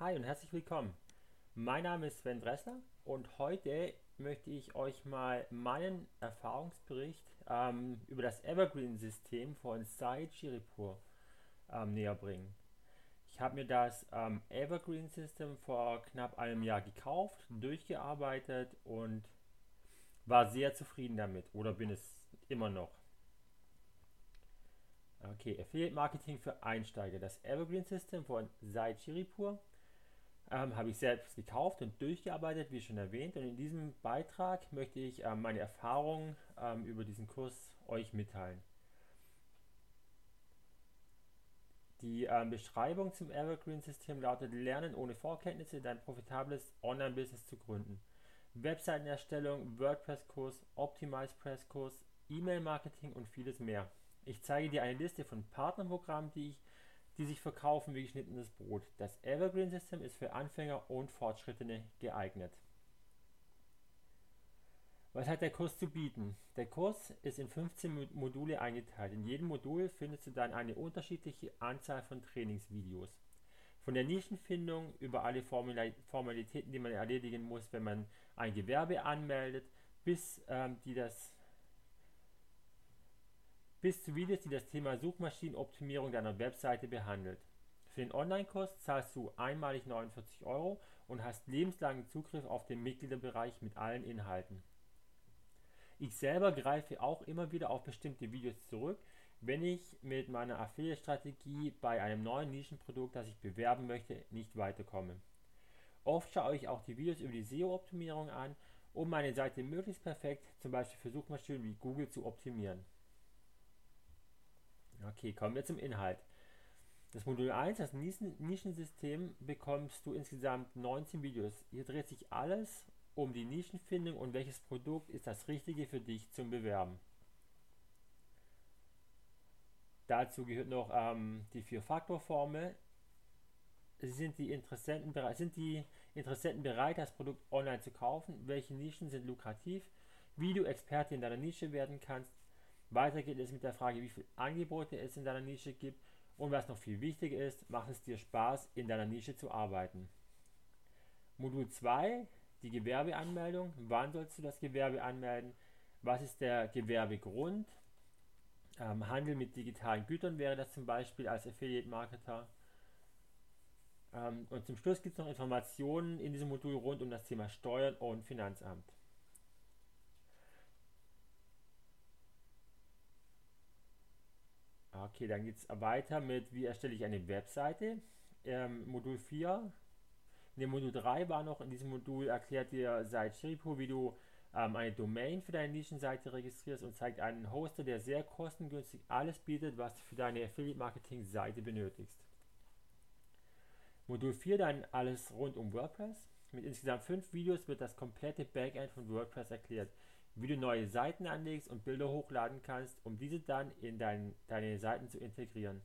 Hi und herzlich willkommen. Mein Name ist Sven Dressler und heute möchte ich euch mal meinen Erfahrungsbericht ähm, über das Evergreen-System von Said Shiripur ähm, näher bringen. Ich habe mir das ähm, Evergreen-System vor knapp einem Jahr gekauft, durchgearbeitet und war sehr zufrieden damit oder bin es immer noch. Okay, Affiliate Marketing für Einsteiger. Das Evergreen System von Said Shiripur ähm, habe ich selbst gekauft und durchgearbeitet, wie schon erwähnt. Und in diesem Beitrag möchte ich ähm, meine Erfahrungen ähm, über diesen Kurs euch mitteilen. Die ähm, Beschreibung zum Evergreen-System lautet: Lernen ohne Vorkenntnisse dein profitables Online-Business zu gründen. Webseitenerstellung, WordPress-Kurs, Optimize-Press-Kurs, E-Mail-Marketing und vieles mehr. Ich zeige dir eine Liste von Partnerprogrammen, die ich die sich verkaufen wie geschnittenes Brot. Das Evergreen System ist für Anfänger und Fortschrittene geeignet. Was hat der Kurs zu bieten? Der Kurs ist in 15 Module eingeteilt. In jedem Modul findest du dann eine unterschiedliche Anzahl von Trainingsvideos. Von der Nischenfindung über alle Formalitäten, die man erledigen muss, wenn man ein Gewerbe anmeldet, bis ähm, die das bis zu Videos, die das Thema Suchmaschinenoptimierung deiner Webseite behandelt. Für den Online-Kurs zahlst du einmalig 49 Euro und hast lebenslangen Zugriff auf den Mitgliederbereich mit allen Inhalten. Ich selber greife auch immer wieder auf bestimmte Videos zurück, wenn ich mit meiner Affiliate-Strategie bei einem neuen Nischenprodukt, das ich bewerben möchte, nicht weiterkomme. Oft schaue ich auch die Videos über die SEO-Optimierung an, um meine Seite möglichst perfekt, zum Beispiel für Suchmaschinen wie Google, zu optimieren. Okay, kommen wir zum Inhalt. Das Modul 1, das Nischensystem, bekommst du insgesamt 19 Videos. Hier dreht sich alles um die Nischenfindung und welches Produkt ist das richtige für dich zum Bewerben. Dazu gehört noch ähm, die Vier-Faktor-Formel. Sind sind die Interessenten bereit, das Produkt online zu kaufen? Welche Nischen sind lukrativ? Wie du Experte in deiner Nische werden kannst? Weiter geht es mit der Frage, wie viele Angebote es in deiner Nische gibt und was noch viel wichtiger ist, macht es dir Spaß, in deiner Nische zu arbeiten. Modul 2, die Gewerbeanmeldung. Wann sollst du das Gewerbe anmelden? Was ist der Gewerbegrund? Ähm, Handel mit digitalen Gütern wäre das zum Beispiel als Affiliate-Marketer. Ähm, und zum Schluss gibt es noch Informationen in diesem Modul rund um das Thema Steuern und Finanzamt. Okay, dann geht es weiter mit, wie erstelle ich eine Webseite. Ähm, Modul 4. In dem Modul 3 war noch, in diesem Modul erklärt dir seit Shiripo, wie du ähm, eine Domain für deine Nischenseite registrierst und zeigt einen Hoster, der sehr kostengünstig alles bietet, was du für deine Affiliate-Marketing-Seite benötigst. Modul 4 dann alles rund um WordPress. Mit insgesamt 5 Videos wird das komplette Backend von WordPress erklärt wie du neue Seiten anlegst und Bilder hochladen kannst, um diese dann in dein, deine Seiten zu integrieren.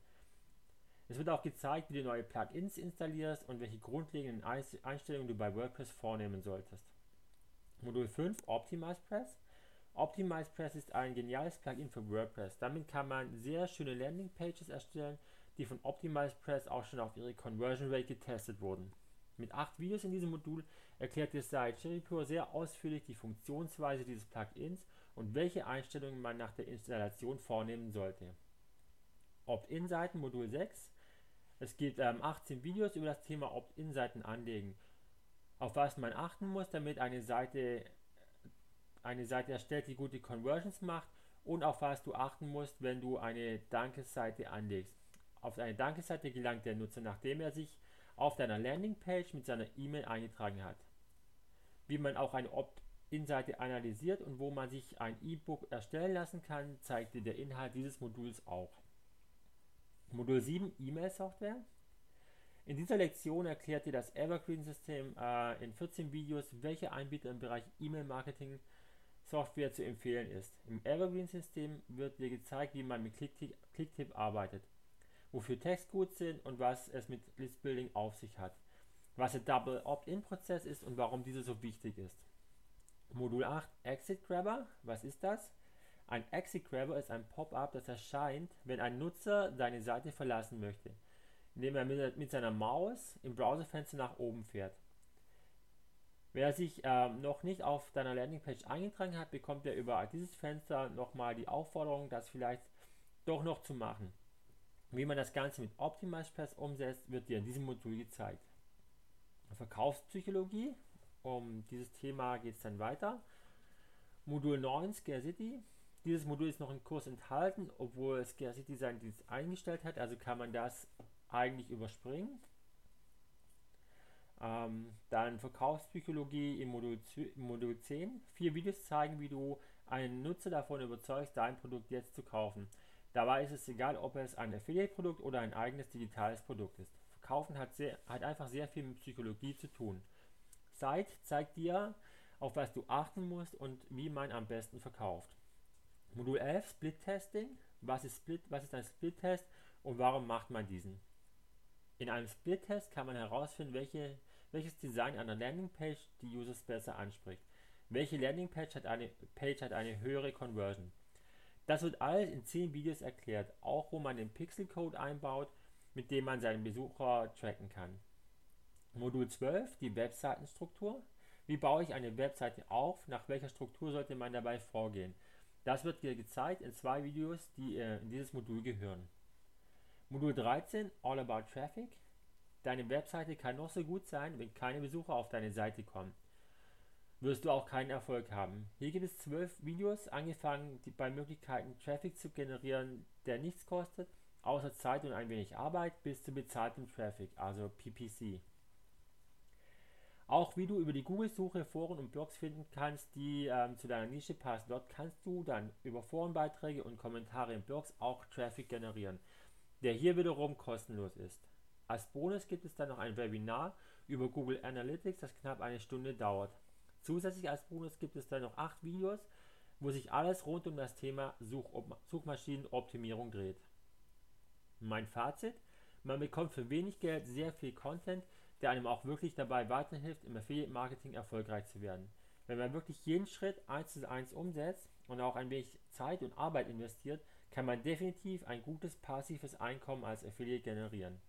Es wird auch gezeigt, wie du neue Plugins installierst und welche grundlegenden Einstellungen du bei WordPress vornehmen solltest. Modul 5 Optimize Press. Optimize Press ist ein geniales Plugin für WordPress. Damit kann man sehr schöne Landingpages erstellen, die von Optimize Press auch schon auf ihre Conversion Rate getestet wurden. Mit acht Videos in diesem Modul erklärt dir Sai Cherrypure sehr ausführlich die Funktionsweise dieses Plugins und welche Einstellungen man nach der Installation vornehmen sollte. Opt-in-Seiten Modul 6 Es gibt ähm, 18 Videos über das Thema Opt-in-Seiten anlegen. Auf was man achten muss, damit eine Seite, eine Seite erstellt, die gute Conversions macht und auf was du achten musst, wenn du eine Dankesseite anlegst. Auf eine Dankesseite gelangt der Nutzer, nachdem er sich auf deiner Landingpage mit seiner E-Mail eingetragen hat. Wie man auch eine Opt-in-Seite analysiert und wo man sich ein E-Book erstellen lassen kann, zeigt dir der Inhalt dieses Moduls auch. Modul 7 E-Mail-Software. In dieser Lektion erklärt dir das Evergreen-System äh, in 14 Videos, welche Anbieter im Bereich E-Mail-Marketing Software zu empfehlen ist. Im Evergreen-System wird dir gezeigt, wie man mit Clicktip arbeitet wofür Text gut sind und was es mit Listbuilding auf sich hat, was der Double Opt-in-Prozess ist und warum dieser so wichtig ist. Modul 8 Exit Grabber, was ist das? Ein Exit Grabber ist ein Pop-up, das erscheint, wenn ein Nutzer deine Seite verlassen möchte. indem er mit, mit seiner Maus im Browserfenster nach oben fährt. Wer sich ähm, noch nicht auf deiner Landingpage eingetragen hat, bekommt er über dieses Fenster nochmal die Aufforderung, das vielleicht doch noch zu machen. Wie man das Ganze mit OptimizePress umsetzt, wird dir in diesem Modul gezeigt. Verkaufspsychologie, um dieses Thema geht es dann weiter. Modul 9, Scarcity. Dieses Modul ist noch im Kurs enthalten, obwohl Scarcity sein Dienst eingestellt hat, also kann man das eigentlich überspringen. Ähm, dann Verkaufspsychologie im Modul, im Modul 10. Vier Videos zeigen, wie du einen Nutzer davon überzeugst, dein Produkt jetzt zu kaufen. Dabei ist es egal, ob es ein Affiliate-Produkt oder ein eigenes digitales Produkt ist. Verkaufen hat, sehr, hat einfach sehr viel mit Psychologie zu tun. Zeit zeigt dir, auf was du achten musst und wie man am besten verkauft. Modul 11 Split Testing. Was ist, Split, was ist ein Split-Test und warum macht man diesen? In einem Split-Test kann man herausfinden, welche welches Design einer Landingpage die Users besser anspricht. Welche Landingpage hat eine, Page hat eine höhere Conversion. Das wird alles in 10 Videos erklärt, auch wo man den Pixelcode einbaut, mit dem man seinen Besucher tracken kann. Modul 12, die Webseitenstruktur. Wie baue ich eine Webseite auf? Nach welcher Struktur sollte man dabei vorgehen? Das wird dir gezeigt in zwei Videos, die äh, in dieses Modul gehören. Modul 13, All About Traffic. Deine Webseite kann noch so gut sein, wenn keine Besucher auf deine Seite kommen. Wirst du auch keinen Erfolg haben. Hier gibt es zwölf Videos, angefangen bei Möglichkeiten Traffic zu generieren, der nichts kostet, außer Zeit und ein wenig Arbeit, bis zu bezahltem Traffic, also PPC. Auch wie du über die Google-Suche Foren und Blogs finden kannst, die ähm, zu deiner Nische passen. Dort kannst du dann über Forenbeiträge und Kommentare in Blogs auch Traffic generieren, der hier wiederum kostenlos ist. Als Bonus gibt es dann noch ein Webinar über Google Analytics, das knapp eine Stunde dauert. Zusätzlich als Bonus gibt es dann noch acht Videos, wo sich alles rund um das Thema Such Suchmaschinenoptimierung dreht. Mein Fazit, man bekommt für wenig Geld sehr viel Content, der einem auch wirklich dabei weiterhilft, im Affiliate Marketing erfolgreich zu werden. Wenn man wirklich jeden Schritt eins zu eins umsetzt und auch ein wenig Zeit und Arbeit investiert, kann man definitiv ein gutes passives Einkommen als Affiliate generieren.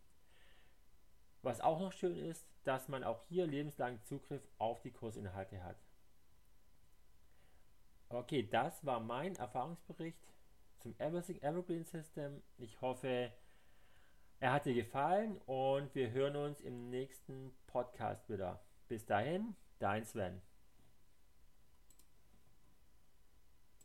Was auch noch schön ist, dass man auch hier lebenslangen Zugriff auf die Kursinhalte hat. Okay, das war mein Erfahrungsbericht zum Everything Evergreen System. Ich hoffe, er hat dir gefallen und wir hören uns im nächsten Podcast wieder. Bis dahin, dein Sven.